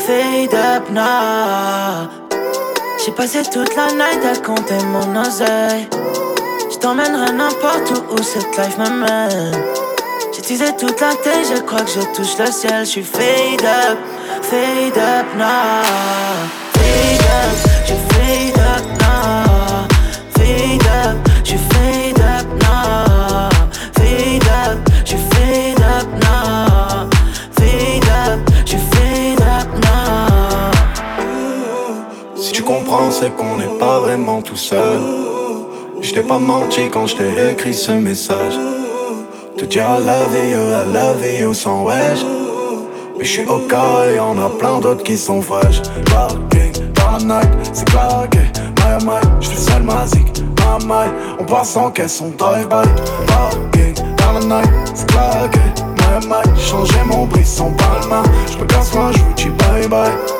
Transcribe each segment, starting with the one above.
fade up now. J'ai passé toute la night à compter mon oseille. Je t'emmènerai n'importe où où cette life m'amène. J'ai teasé toute la tête, je crois que je touche le ciel. Je suis fade up, fade up now. Fade up, je fade up now. Fade up, je fade up C'est qu'on n'est pas vraiment tout seul. Je pas menti quand je t'ai écrit ce message. Te dire I love you, I love you sans wesh. Mais je suis au cas et y'en a plein d'autres qui sont fraîches. Parking, la night, c'est claqué. My, my, j'suis seul magique. My, my, on passe sans caisse, on drive-by. Parking, la night, c'est claqué. My, my, changer mon brisson palma. J'me casse moi, j'vous dis bye bye.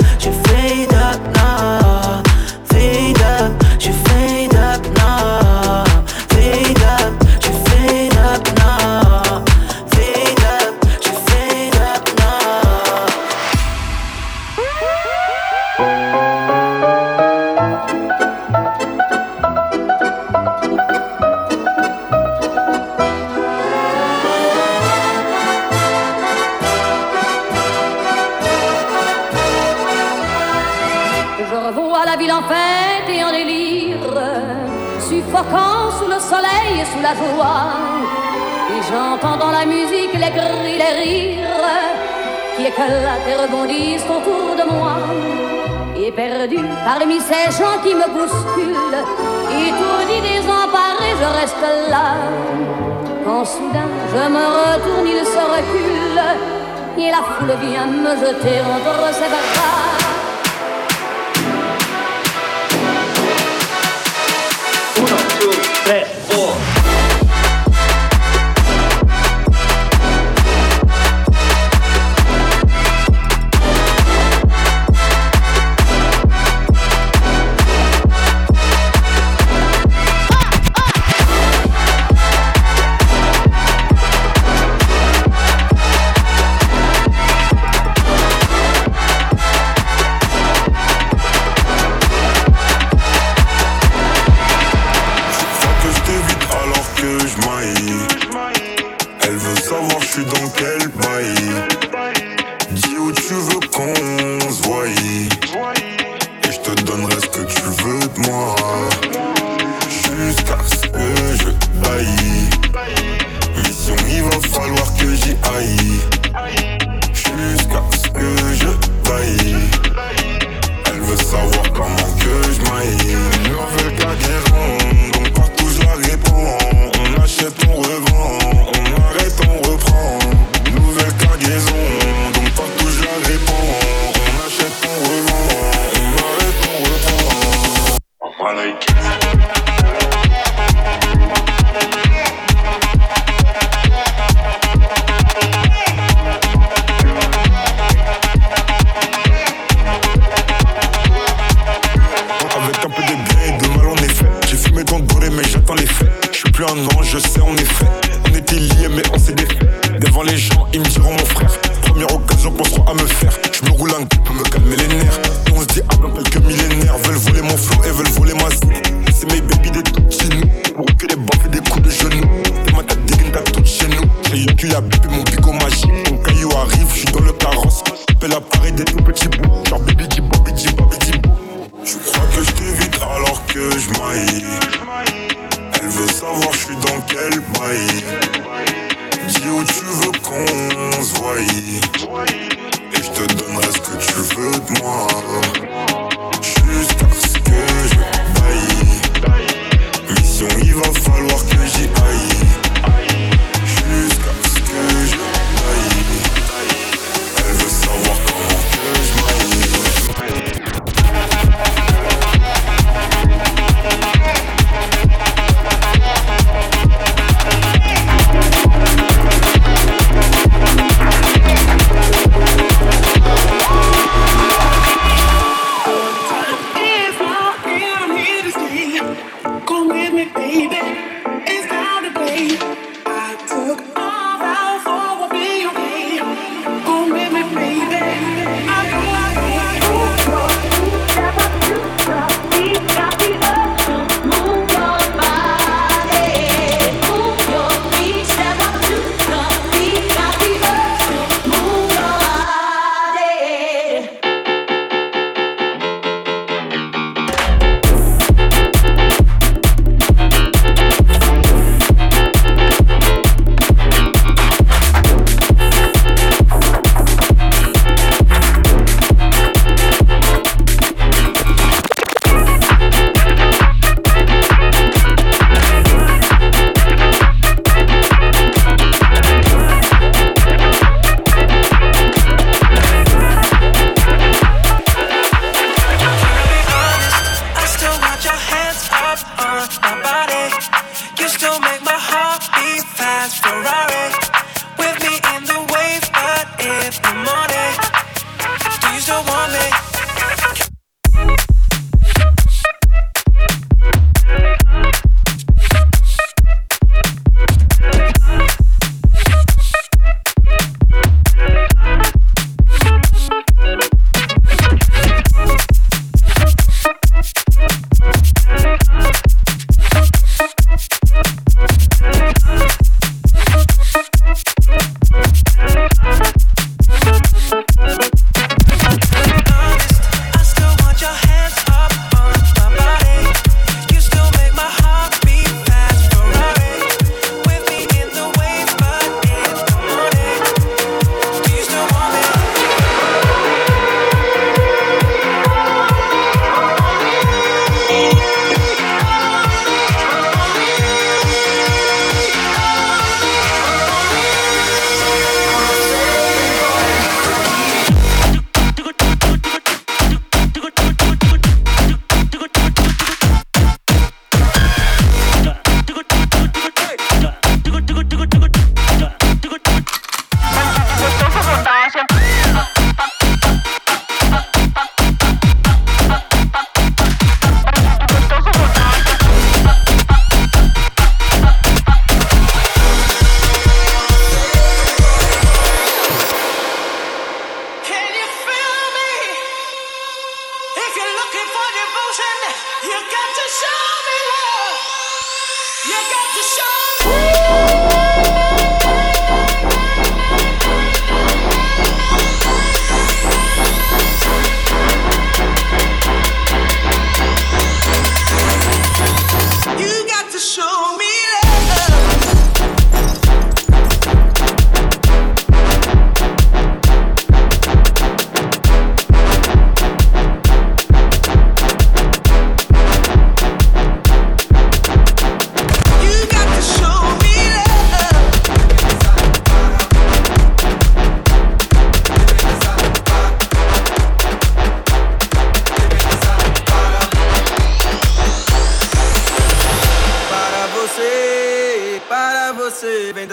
la foule vient me jeter entre ses bras.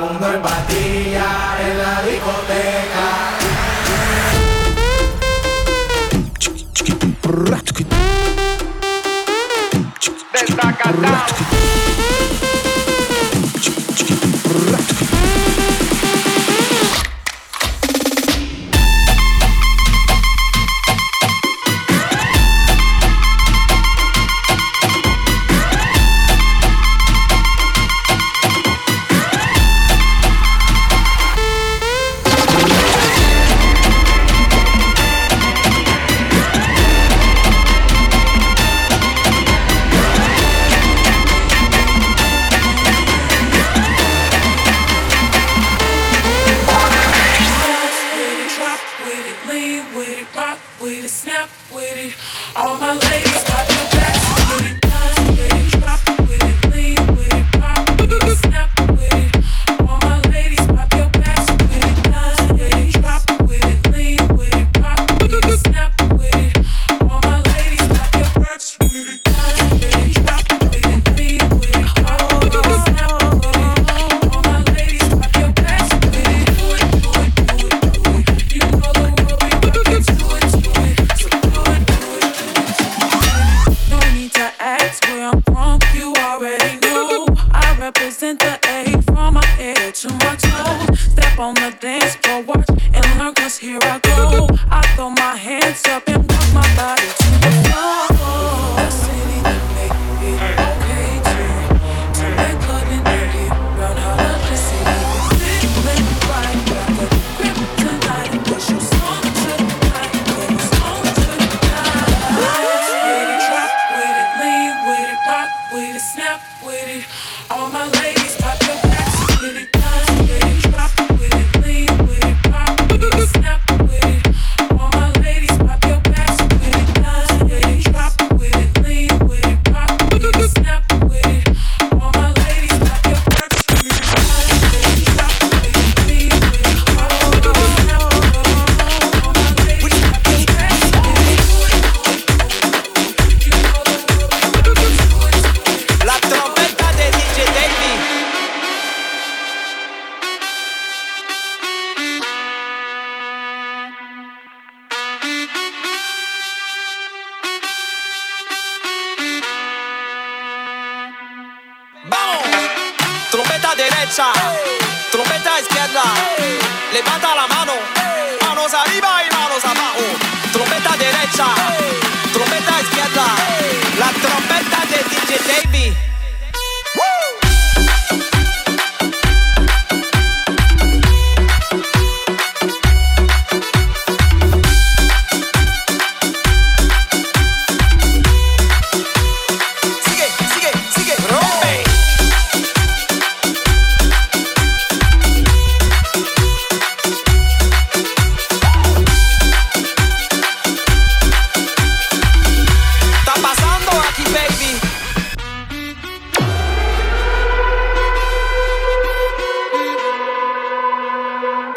mundo en pastilla en la discoteca. Destacatao.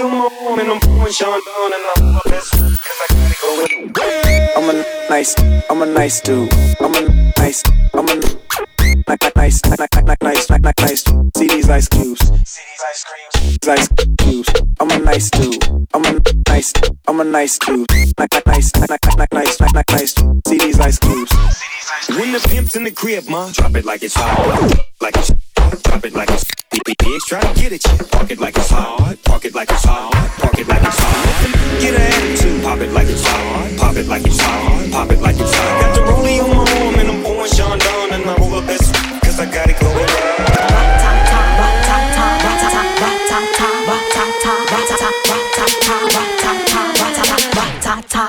and I'm pouring Sean down and I'm cause I gotta go with you. I'm a nice, I'm a nice dude. I'm a nice like like nice, like like like nice, like like nice. See these ice cubes, see these ice cubes. I'm a nice dude, I'm a nice, I'm a nice dude. Like like nice, like like like nice, like like nice. See these ice cubes. When the pimp's in the crib, ma, drop it like it's hot, like it's drop it like it's. Bitch, try to get it, park it like it's hard, park it like it's hard, park it like it's hard. Get an attitude, pop it like it's hard, pop it like it's hard, pop it like it's hard. Got the rollie on my arm and I'm pouring Sean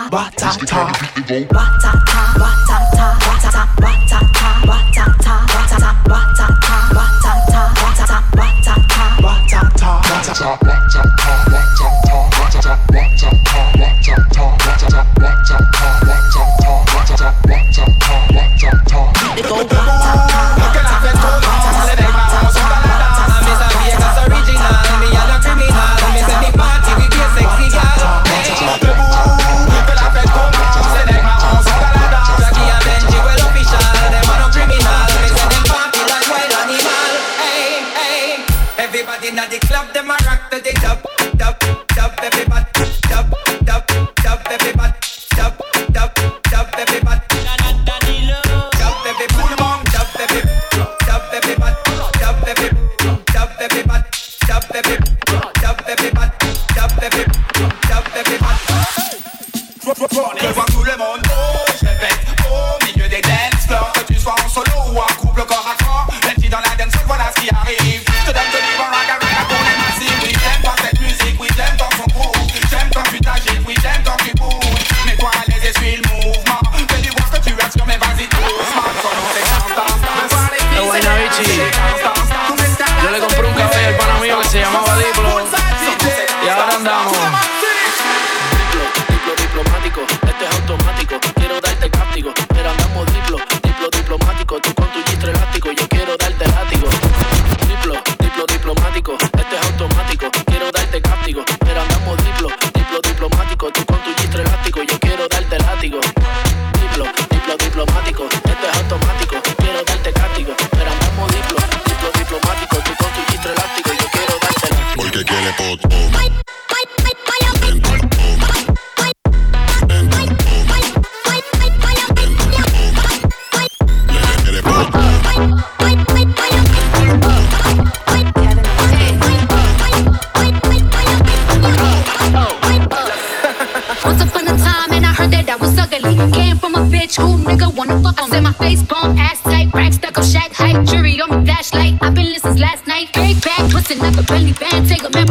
ba ta ta Batata. Batata. Batata. Batata. Batata. Batata. Batata. Batata. Batata. Batata. Batata. Je vois tout le monde, au milieu des dance Que tu sois en solo ou en couple corps à corps, même si dans la dance, voilà ce qui arrive. disco, tú con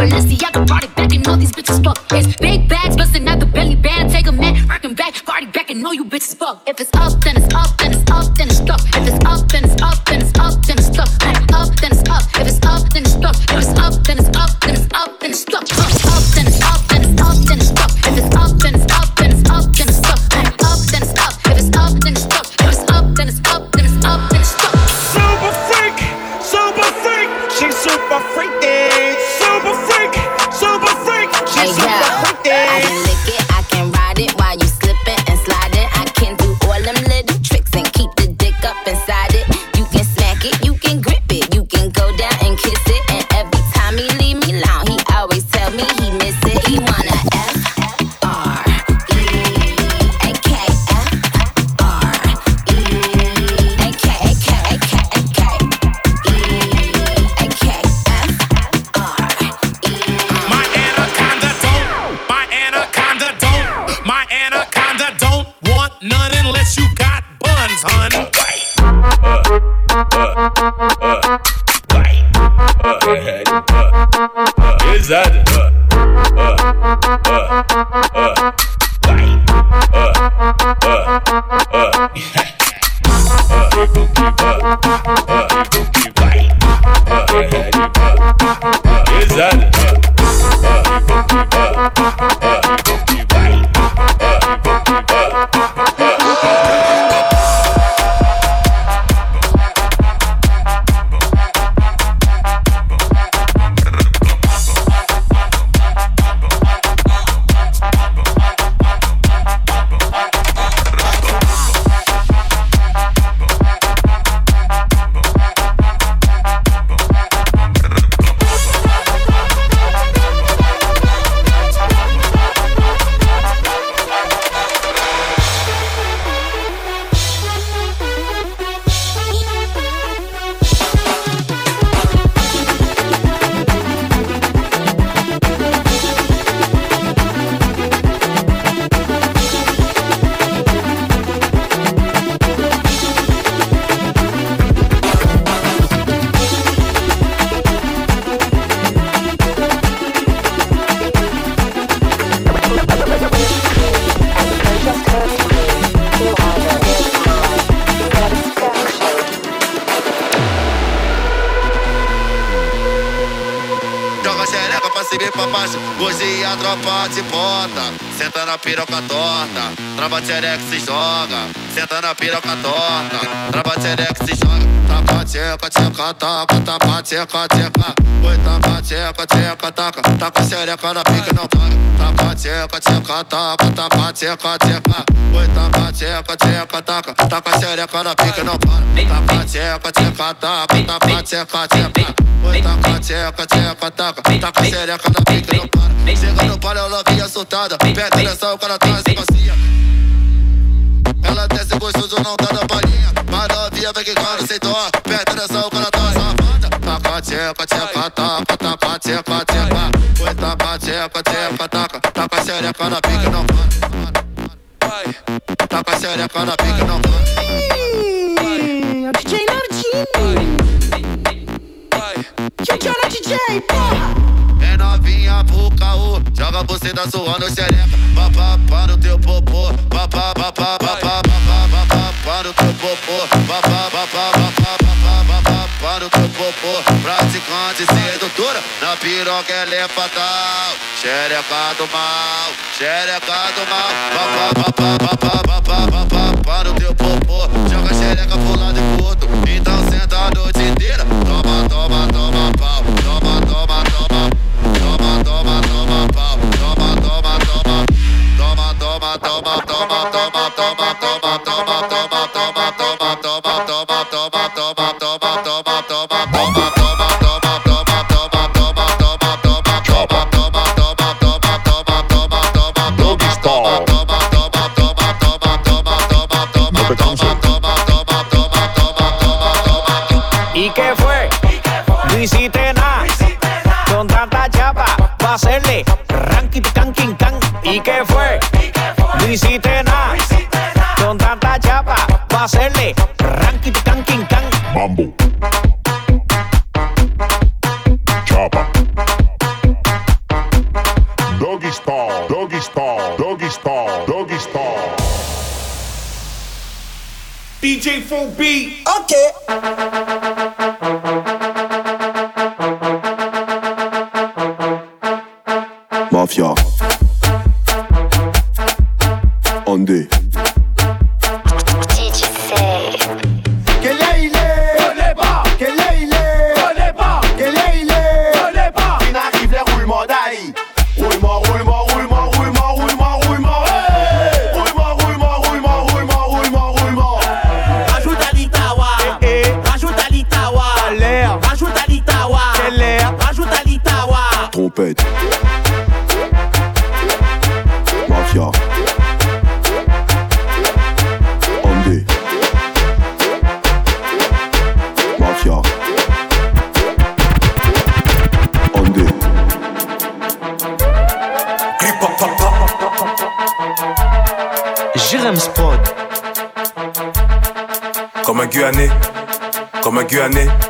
Hennessy, I can party trava xereca se joga. Senta na piroca torta, trava xereca se joga. Tcheca, tcheca, taca, taca, tcheca, tcheca. Oi, taca, tcheca, tcheca, taca, taca xereca na pica não para. Taca, tcheca, tcheca, taca, taca, tcheca, tcheca. Oi, taca, tcheca, tcheca, taca, taca xereca na pica não para. Taca, tcheca, tcheca, taca, taca, tcheca, tcheca. Oi, taca, tcheca, tcheca, taca, taca xereca na pica não para. Chega no palio, ela vinha soltada. Pega atenção, o cara tá se macia. Ela desce gostoso, não tá na palhinha. Mas novinha vem que quando aceitou. Pega atenção, o cara tá safada. Taca, tcheca, tcheca, taca, taca, tcheca, tcheca. Oi, taca, tcheca, tcheca, taca, taca xereca na pica não para. Taca xereca na pica não para. É o DJ Nardinho. Tchau, na DJ, porra. É novinha pro caô, joga você tá suando xereca. Papá para o teu popô, papá, papá, papá, papá, para o teu popô, papá, papá, papá, papá, para o teu popô. Praticante sedutora, na piroca ela é fatal. Xereca do mal, xereca do mal. Papá, papá, papá, papá, papá para o teu popô. Joga xereca pro lado e pro outro, Trompette. Mafia. Andé. Mafia. Andé. Jérém Spod. Comme un Guyanais, comme un Guyanais.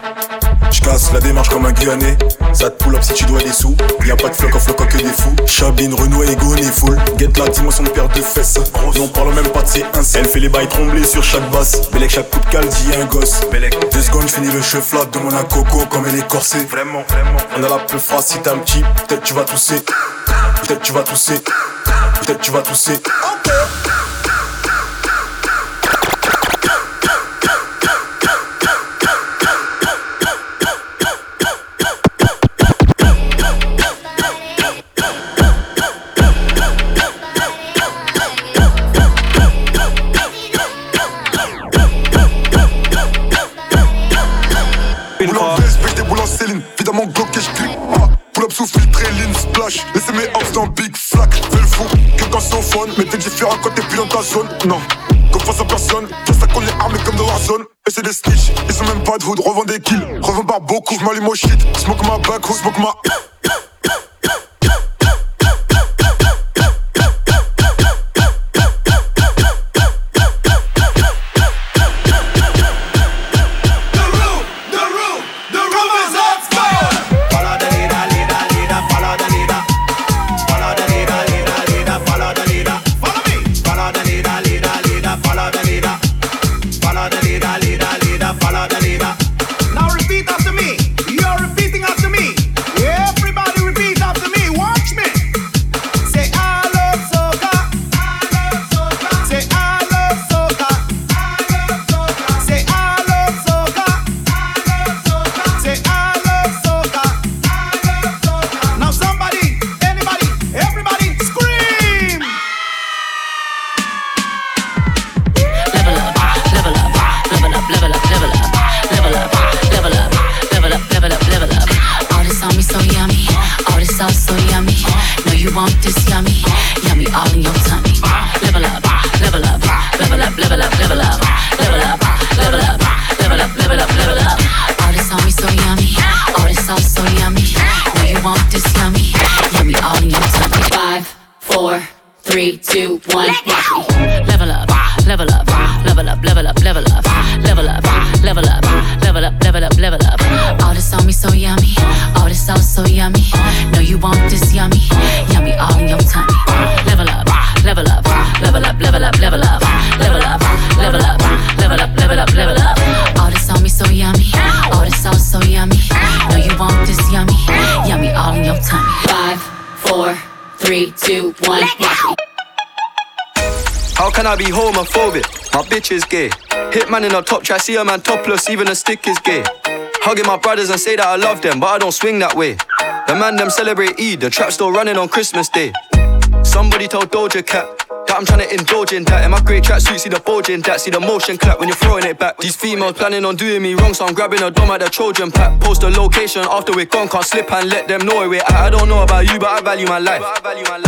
Je casse la démarche comme un Guyanais. Ça te pull up si tu dois des sous. Y'a pas de floc off, floc que des fous. Chabine, Renault, Ego, n'est full. Get la dimension de paire de fesses. Non, parle même pas de ses ins. Elle fait les bails trembler sur chaque basse. Bellec, chaque coup de cale dit un gosse. Bellec, deux secondes, j'finis le chef là. Demande un coco comme elle est corsée. Vraiment, vraiment. On a la peu phrase si t'es un petit. Peut-être tu vas tousser. Peut-être tu vas tousser. Peut-être tu vas tousser. Boule More calls, Molly, more shit. Smoke my back, who smoke my is gay. Hitman in a top try, see a man topless, even a stick is gay. Hugging my brothers and say that I love them, but I don't swing that way. The man them celebrate Eid, the trap still running on Christmas Day. Somebody told Doja Cat that I'm trying to indulge in that. In my great tracksuit, see the bulge in that, see the motion clap when you're throwing it back. These females planning on doing me wrong, so I'm grabbing a dome at the Trojan pack. Post a location after we're gone, can't slip and let them know where we're at. I don't know about you, but I value my life.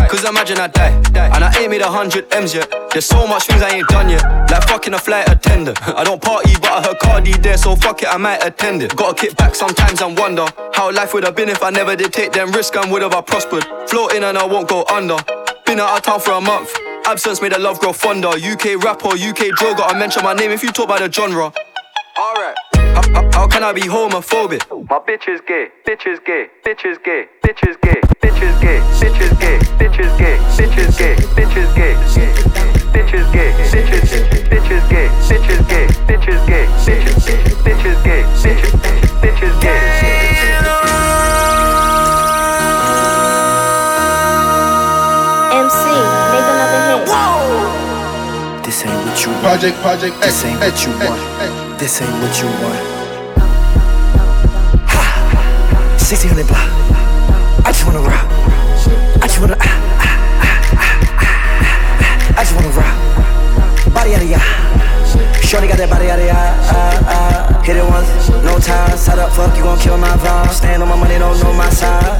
Cause imagine I die, and I ain't made a hundred M's yet. There's so much things I ain't done yet, like fucking a flight attendant. I don't party, but I heard Cardi there, so fuck it, I might attend it. Gotta kick back sometimes and wonder how life would have been if I never did take them risks and would have I prospered. Floating and I won't go under. Been out of town for a month. Absence made the love grow fonder. UK rapper, UK drill, gotta mention my name if you talk about the genre. Alright. How, how- how can I be homophobic? My bitch is gay, bitch is gay, bitch is gay, bitch is gay, bitch is gay, bitch is gay, bitch is gay, bitch is gay, bitch is gay, bitch is gay, bitch is bitch is gay, bitch is gay, bitch is gay, bitch is bitch is gay, bitch is bitch is gay. MC, make another hit. This ain't what you want. Project, project, This ain't what you want. This ain't what you want. Ha! 1600 block. I just wanna rock. I just wanna. ah, ah, ah, ah, ah. I just wanna rock. Body out of ya. Shorty got that body out of ya. Ah, ah. Hit it once, no time. Side up, fuck, you gon' kill my vibe. Stand on my money, don't know my size.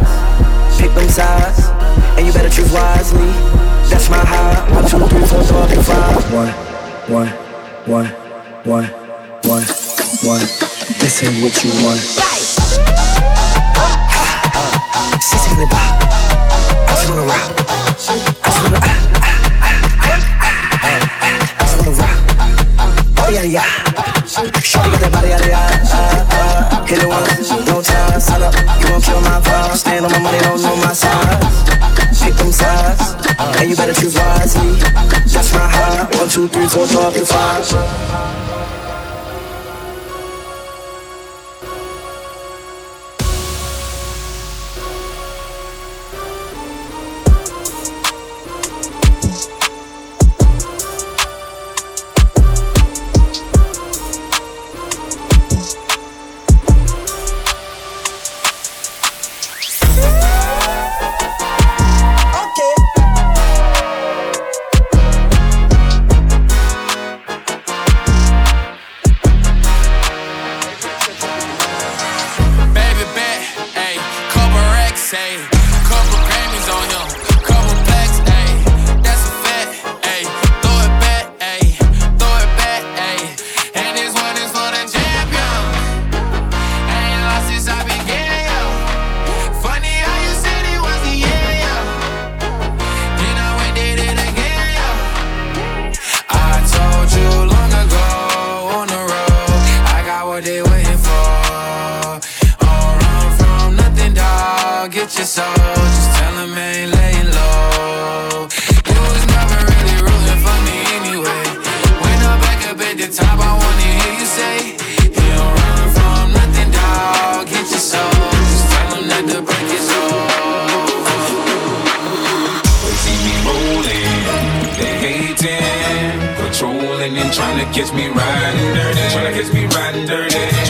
Pick them sides, and you better choose wisely. That's my high. One, two, three, four, five, five. One, one, one, one, one, one. This ain't what you want. Six in the bar. I just wanna rock. I just wanna. ah, Oh yeah, yeah. Shorty got that body out of ya. Ah, ah. Hit it once, no time. Sign up, you gon' kill my vibe. Stand on my money, don't know my size. Pick them sides, and you better choose wisely. That's my high. One, two, three, four, five, and five.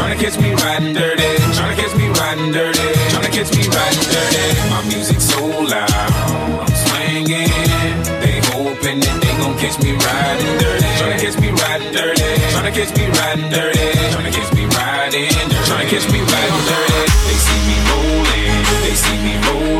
Trying catch me riding dirty, trying to catch me riding dirty, Tryna catch me riding dirty. My music so loud, I'm swinging. They hoping that they gon' catch me riding dirty, Tryna catch me riding dirty, trying to catch me riding dirty, trying to catch me riding dirty, trying to catch me riding dirty. They see me rolling, they see me rolling,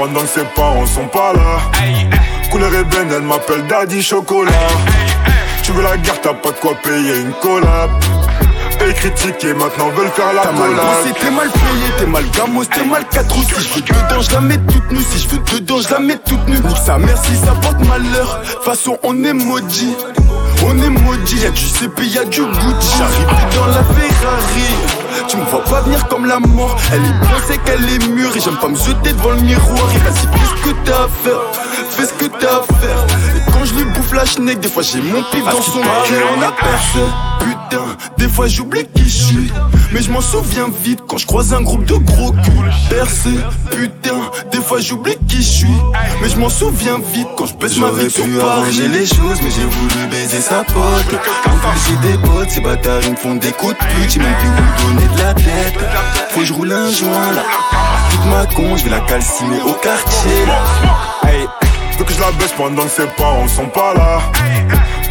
Pendant que ses parents sont pas là. Couleur ébène, elle m'appelle Daddy Chocolat. Tu veux la guerre, t'as pas de quoi payer une collab. Et critiquer, maintenant veulent faire la T'as mal bossé, t'es mal payé, t'es mal gamos, t'es mal 4 Si je veux dedans, je la mets toute nue. Si je veux dedans, je la mets toute nue. Nique sa mère si ça porte malheur. Façon, on est maudit. On est maudit, y'a du CP, y'a du Gucci. J'arrive dans la Ferrari. Tu me vois pas venir comme la mort. Elle est bien, c'est qu'elle est mûre. Et j'aime pas me jeter devant le miroir. Et vas-y, fais ce que t'as à faire. Fais ce que t'as à faire. Quand je lui bouffe la schneck, des fois j'ai mon pif dans son cœur. On a percé. Putain, des fois j'oublie qui je suis. Mais je m'en souviens vite quand je croise un groupe de gros culs. Percé, putain, des fois j'oublie qui je suis. Mais je m'en souviens vite quand je baisse ma vie sur Paris. arranger les choses, mais j'ai voulu baiser sa pote. J'ai des potes, ces bâtards ils me font des coups de pute. J'ai même plus où donner de la tête. Faut que je roule un joint là. Toute ma con, je vais la calciner au quartier là. Hey, que je la baisse pendant que ses parents sont pas là.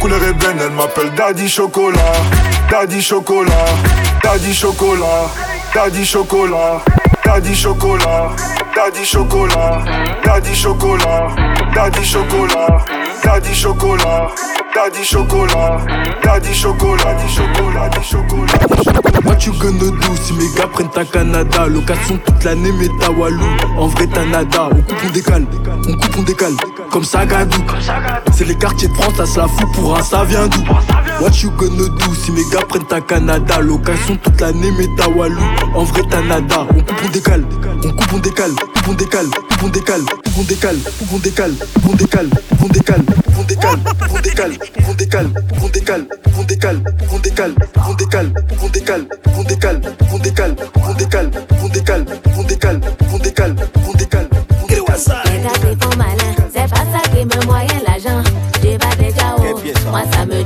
Couleur ébène, elle m'appelle Daddy Chocolat. Daddy Chocolat, Daddy Chocolat, Daddy Chocolat, Daddy Chocolat, Daddy Chocolat, Daddy Chocolat, Daddy Chocolat, Daddy Chocolat, Daddy Chocolat, Daddy Chocolat, Daddy Chocolat, Daddy Chocolat. What you gonna do si mes gars prennent ta Canada Location toute l'année mais ta Walou En vrai t'as nada On coupe on décale On coupe on décale Comme ça gadou C'est les quartiers de ça se la fout pour un ça vient d'où What you gonna do si mes gars prennent ta Canada Location toute l'année mais ta Walou En vrai t'as nada On coupe on décale On coupe on décale Coupe on décale Coupe on décale Coupe on décale Coupe on décale Coupe on décale Coupe on décale Coupe on décale Coupe on décale Coupe on décale Coupe on décale Coupe on décale Coupe on décale Coupe on décale Coupe on décale on décale, on décale, on décale, on décale, on décale, on décale, on décale, on décale. C'est faux malin, c'est pas ça qui me moyen l'argent. J'ai pas déjà haut, moi ça me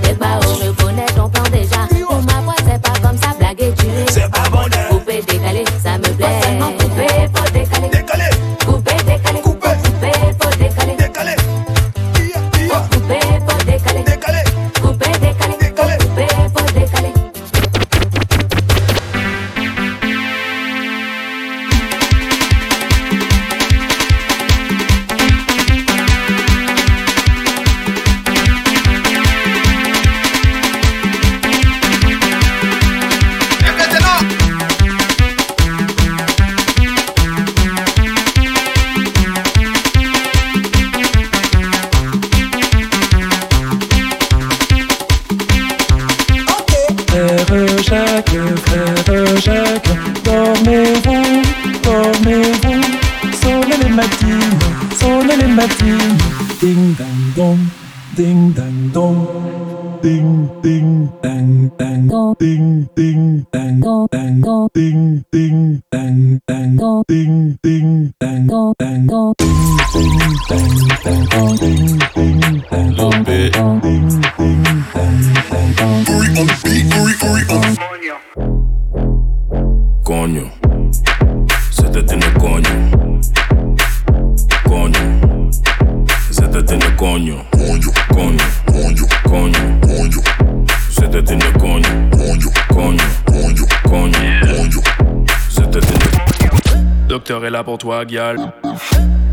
toi, Gial.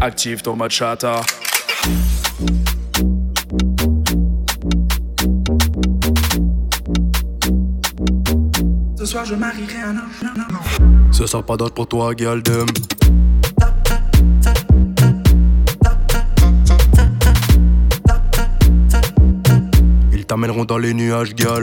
Active ton mode chata. Ce soir je marierai un homme. Ce sera pas d'âge pour toi, Galdem. Ils t'amèneront dans les nuages, Gal.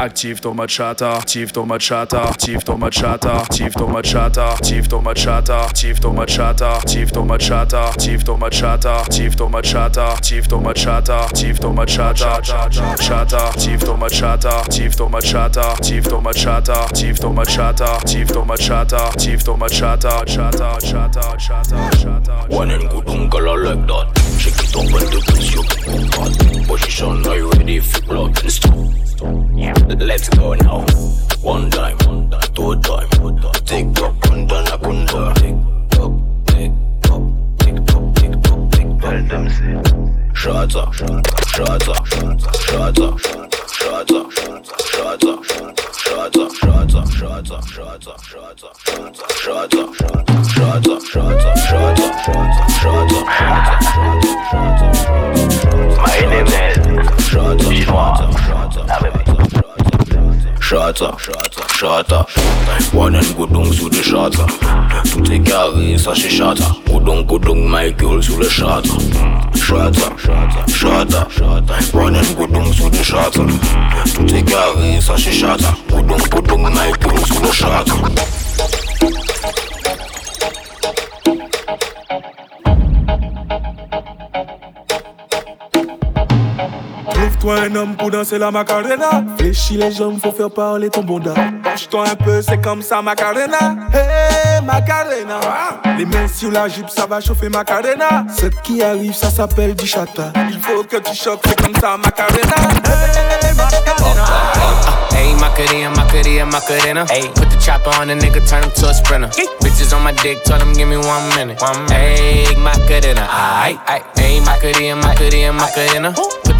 Active ton machata, active ton machata, active ton machata, active ton machata, active ton machata, active ton machata, active ton machata, active ton machata, active ton machata, active ton machata, active ton machata, chata, active ton machata, active ton machata, active ton machata, active ton machata, active ton machata, active ton machata, chata, chata, chata, chata. One and good uncle like that. It up and the get hot. Position, are you ready go. Let's go now. One time, two time. Tick up, kunda na kunda. Tick up, tick up, tick up, tick up, tick up. Tell them say. Shots up, shots up, shots up, shots up, shots up, shots up, shots up, shots up, shots up, shots up, shots up, shots up, shots up, shots up, shots up, shots up, shots up, shots up, shots up. My name is Shots up, shots up, shots up. Shots up, shots up, shots up shut up, shut up, shut up. Shut up, shut up, One and go down sous le shut up. Tout est carré, ça c'est shut up. Go down, go my girl sous le shut up. Shut up, shut up, One and go down sous le shut up. Tout est carré, ça c'est shut up. Go down, go my girl sous le shut. Trouve-toi un homme pour danser la macarena. Fléchis les jambes, faut faire parler ton bonda. Penche-toi un peu, c'est comme ça, macarena. Hey, macarena. Les mains sur la jupe, ça va chauffer macarena. Ce qui arrive, ça s'appelle du chata. Il faut que tu choques, c'est comme ça, macarena. Hey, macarena. Hey, Macarena, Macarena, Macarena. Hey, put the chopper on the nigga, turn him to a sprinter. Bitches on my dick, tell him give me one minute. One minute. Hey, Macarena, aight, aight. Hey, Macarena, Macarena, Macarena. Put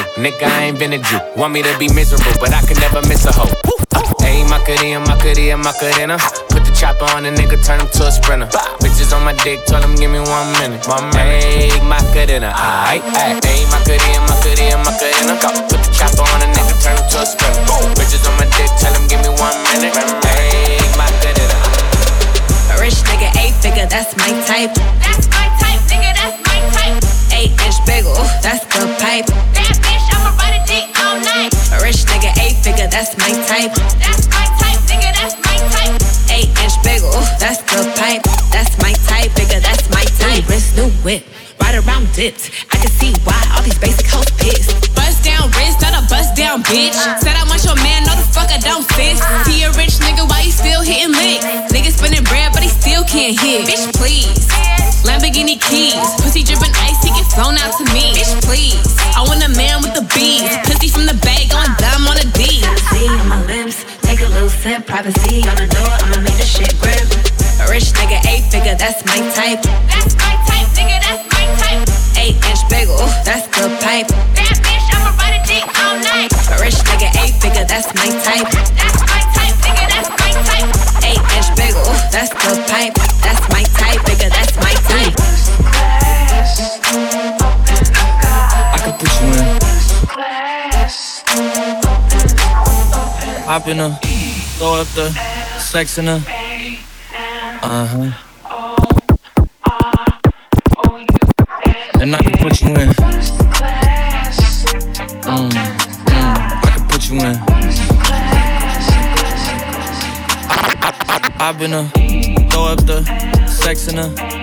Nigga, I ain't been a Jew. Want me to be miserable, but I could never miss a hoe. Hey, Macarena, Macarena, Macarena. Put the chopper on a nigga, turn him to a sprinter. Bitches on my dick, tell him give me one minute. One minute. Hey, Macarena, aight. Hey, Macarena, Macarena, Macarena. Put the chopper on a nigga, turn him to a sprinter. Bitches on my dick, tell him give me one minute. Hey, Macarena. A rich nigga, eight figure, that's my type. That's my type, nigga, that's my. Eight inch bagel, that's the pipe. That bitch, I'ma ride a dick all night. A rich nigga, eight figure, that's my type. That's my type, nigga, that's my type. Eight inch bagel, that's the pipe. That's my type, nigga, that's my type. New wrist, new whip, ride around dipped. I can see why all these basic hoes pissed. Bust down wrist, not a bust down bitch. Said I want your man, no the fuck I don't sis. He a rich nigga, why he still hitting licks? Nigga spinning bread, but he still can't hit. Bitch, please. Lamborghini keys, pussy dripping ice, he get flown out to me. Bitch, please. I want a man with the beats, pussy from the bag, going dumb on a D. See on my lips, take a little sip. Privacy on the door, I'ma make the shit grip. A rich nigga, eight figure, that's my type. That's my type, nigga, that's pipe. That bitch, I'ma ride a dick all night. Rich nigga, eight figure, that's my type. That's my type, nigga, that's my type. Eight inch bagel, that's the pipe. That's my type, nigga, that's my type. I can put you in. Hop in her, throw up the sex in her. Uh huh. I've been a throw up the sex in a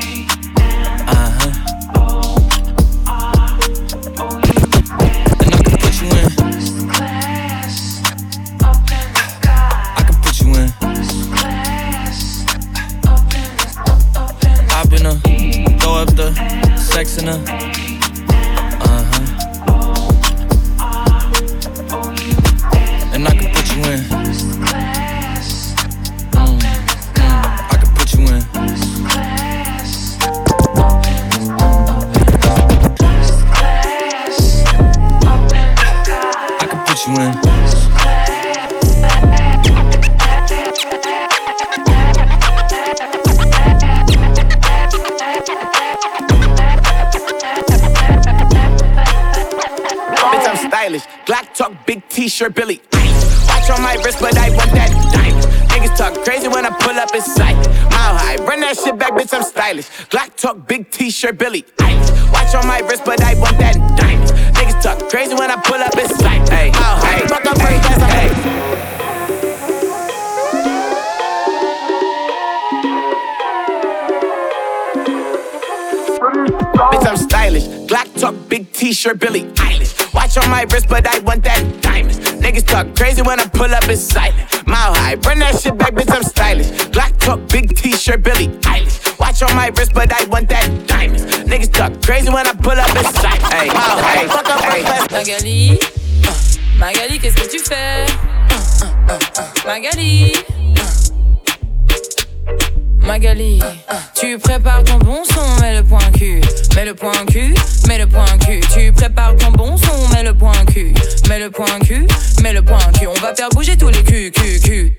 shit back, bitch, I'm stylish. Glock talk, big t-shirt, Billie. Watch on my wrist, but I want that diamond. Niggas talk crazy when I pull up in sight. Hey, talk, big t-shirt, Billie Eilish. Watch on my wrist, but I want that diamonds. Niggas talk crazy when I pull up in silent. Mile high, bring that shit back, bitch, I'm stylish. Glock talk, big t-shirt, Billie Eilish. Watch on my wrist, but I want that diamonds. Niggas talk crazy when I pull up in silent. Hey, mile high, fuck up, break fast. Magali, uh, Magali, qu'est-ce que tu fais? Uh, uh. Magali, Magali, tu prépares ton bon son, mets le point cul, mets le point cul, mets le point cul. Tu prépares ton bon son, mets le point cul, mets le point cul, mets le point cul. On va faire bouger tous les culs, culs, culs.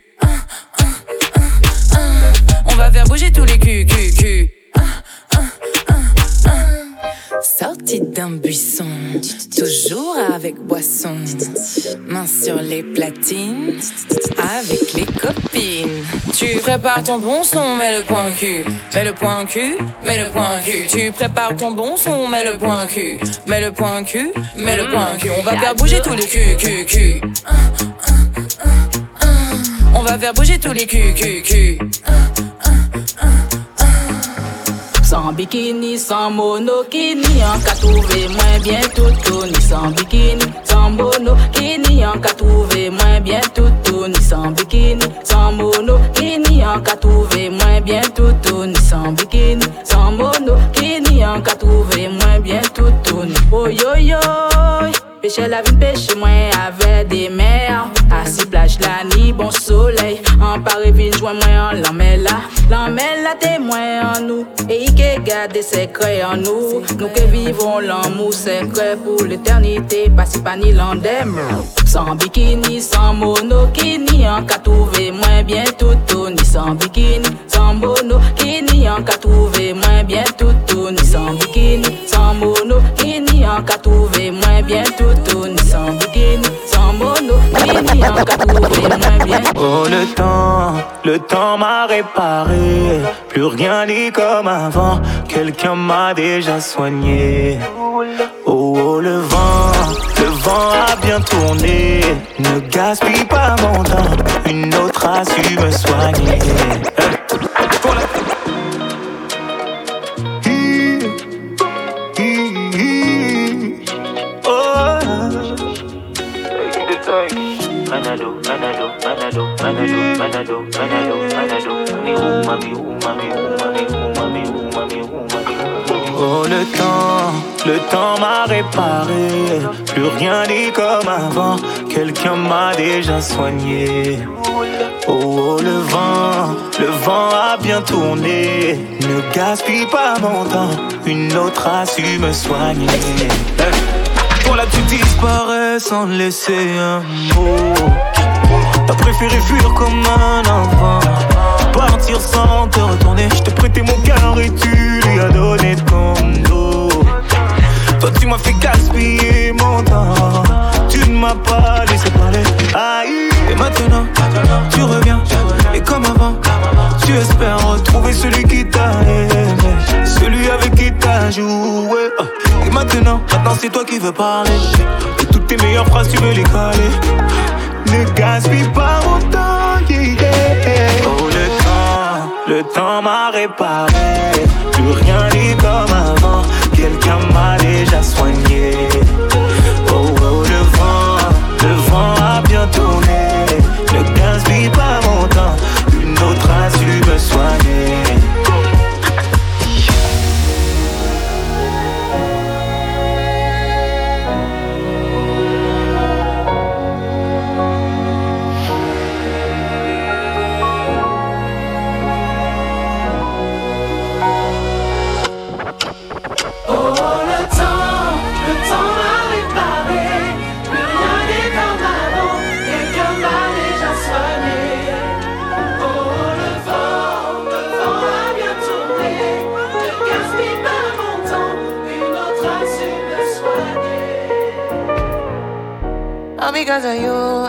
On va faire bouger tous les culs, culs, culs. Sortie d'un buisson, toujours avec boisson, main sur les platines, avec les copines. Tu prépares ton bon son, mets le point cul, mets le point cul, mets le point cul. Tu prépares ton bon son, mets le point cul, mets le point cul, mets le point cul. On va faire bouger tous les culs, culs, culs. On va faire bouger tous les culs, culs, culs. Sans bikini, sans monokini, en qu'a trouvé moins bien tout ni sans bikini, sans monokini, en qu'a trouvé moins bien tout ni sans bikini, sans monokini, en qu'a trouvé moins bien tout ni sans bikini, sans monokini, en qu'a trouvé moins bien tout ni oh yo yo. Pêcher la vie, pêche moins avec des mers. Assis plage la nuit, bon soleil. An pare vin jwen mwen an lanmen la Lanmen la temwen an nou E ike gade sekre an nou Nou ke vivon l'anmou sekre Pou l'eternite pasi pa ni landem San bikini, san monokini An ka touve mwen bien toutou Ni san bikini, san monokini An ka touve mwen bien toutou Ni san bikini, san monokini An ka touve mwen bien toutou Oh le temps, le temps m'a réparé. Plus rien n'est comme avant Quelqu'un m'a déjà soigné. Oh, oh le vent, le vent a bien tourné. Ne gaspille pas mon temps Une autre a su me soigner Manado, Manado, Manado, Manado, Manado, Manado, Manado. Oh le temps, le temps m'a réparé. Plus rien n'est comme avant. Quelqu'un m'a déjà soigné. Oh, oh, le vent, le vent a bien tourné. Ne gaspille pas mon temps. Une autre a su me soigner Voilà tu disparais sans laisser un mot. T'as préféré fuir comme un enfant. Partir sans te retourner. Je t'ai prêté mon cœur et tu lui as donné ton dos. Toi tu m'as fait gaspiller mon temps. Tu ne m'as pas laissé parler. Aïe. Et maintenant tu reviens. Et comme avant Tu espères retrouver celui qui t'a aimé. Celui avec qui t'as joué maintenant, maintenant c'est toi qui veux parler. Toutes tes meilleures phrases tu veux les caler ne gaspille pas mon temps, yeah. Oh le temps, le temps m'a réparé. Plus rien n'est comme avant. Quelqu'un m'a déjà soigné. Oh, oh le vent, le vent a bien tourné. Ne gaspille pas mon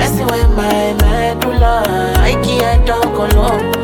Yeah, messing with my medulla. I can't talk alone.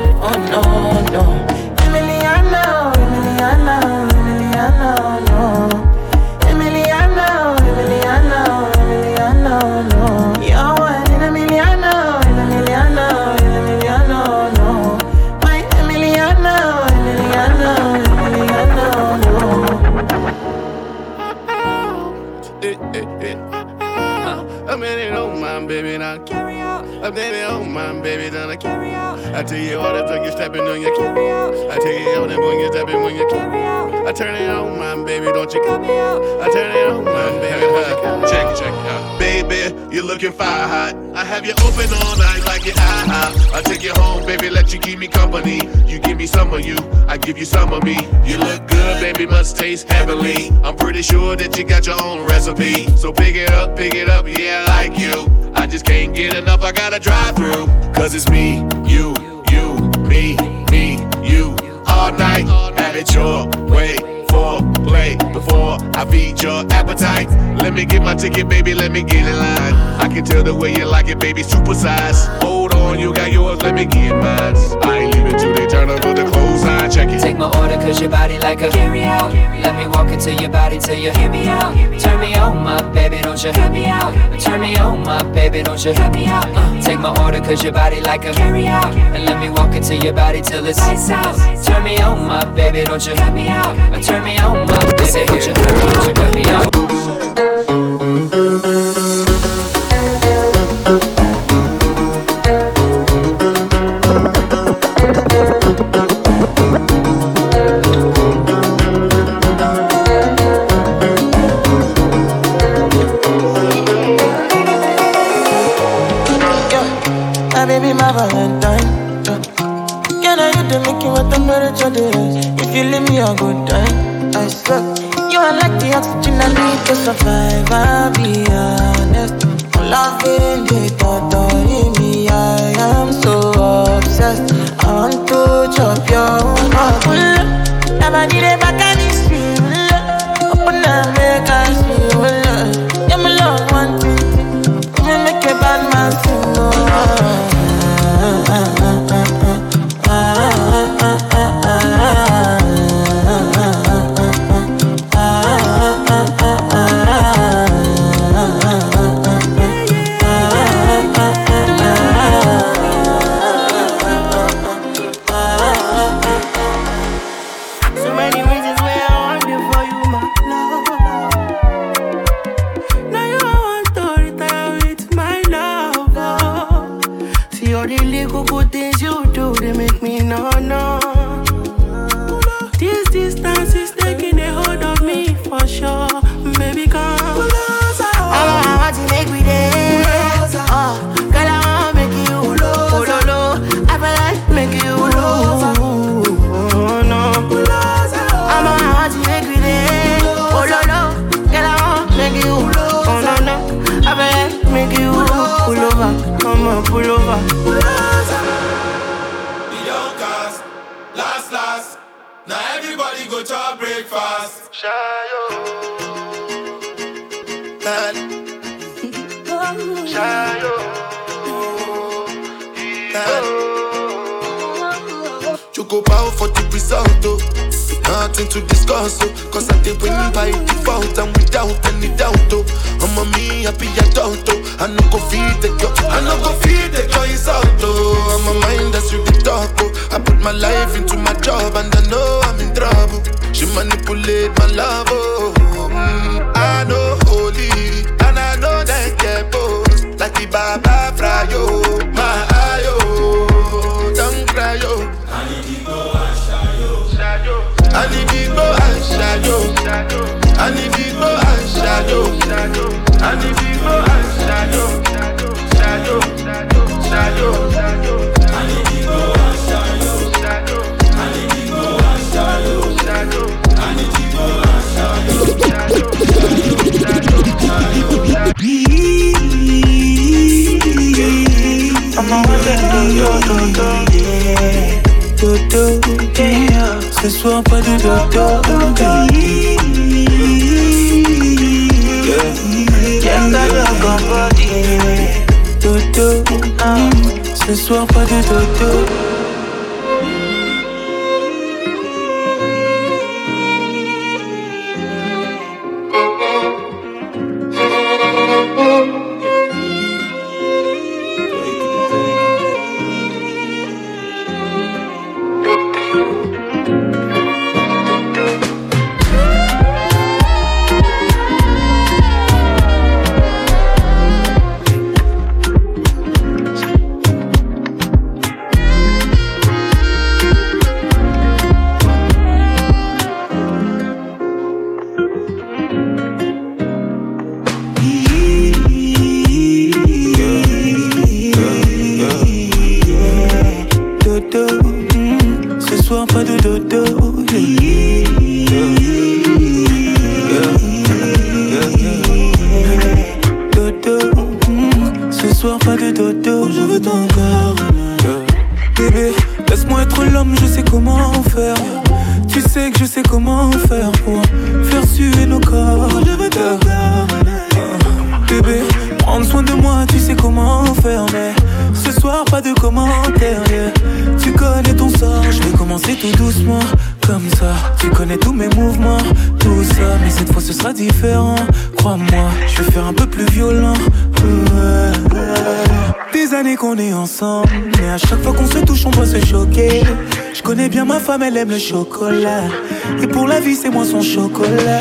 On my baby. Carry out. I tell you all the time you're stepping on your carry out. I tell you all the when you stepping when you carry out. I turn it on my baby, don't you cut me out. I turn it on my baby. don't you cut me Check it, check it out. Baby, you're looking fire hot. I have you open all night like your IHOP. I take you home, baby, let you keep me company. You give me some of you, I give you some of me. You look good, baby, must taste heavenly. I'm pretty sure that you got your own recipe. So pick it up, pick it up, yeah, I like you. I just can't get enough, I gotta drive through. Cause it's me, you, you, me, me, you. All night, have it your way. For play before I feed your appetite. Let me get my ticket, baby. Let me get in line. I can tell the way you like it, baby. Super size. Oh, Hold on, you got yours. Let me get mine. I ain't leaving till they turn up with the clothes on. Check it. Take my order, cause your body like a carry out. Let me walk into your body till you hear me out. Turn me on, my baby, don't you hear me out. Turn me on, my baby, don't you hear me out. Uh, take my order, cause your body like a carry out. And let me walk into your body till it's lights out. Turn me on, my baby, don't you hear me out. Turn me on, my baby, don't you hear me, don't you hear me out. Go to breakfast. Shayo. Choco bow for the result, oh. Nothing to discuss, oh. Cause I did win by default and without any doubt, oh. I'm a me happy adult, oh. I no go feed the girl, I no go feed the girl insult, oh. I'm a mind that's really talk, oh. I put my life into my job and I know I'm in trouble. She manipulate my love, oh. Mm, I know holy, and I know that get both. Like the Baba Frayo, my shadow. And if you go and shadow, and if you go and shadow, shadow, shadow, shadow, and if you shadow, shadow, and if you shadow, shadow, and if you shadow. I'm a wonder, do, do, do, do, yeah dodo. Yeah. Ce soir, pas de dodo. Yeah. Body. Dodo. Ah. Ce soir, pas de dodo. chocolat. Et pour la vie, c'est moi son chocolat.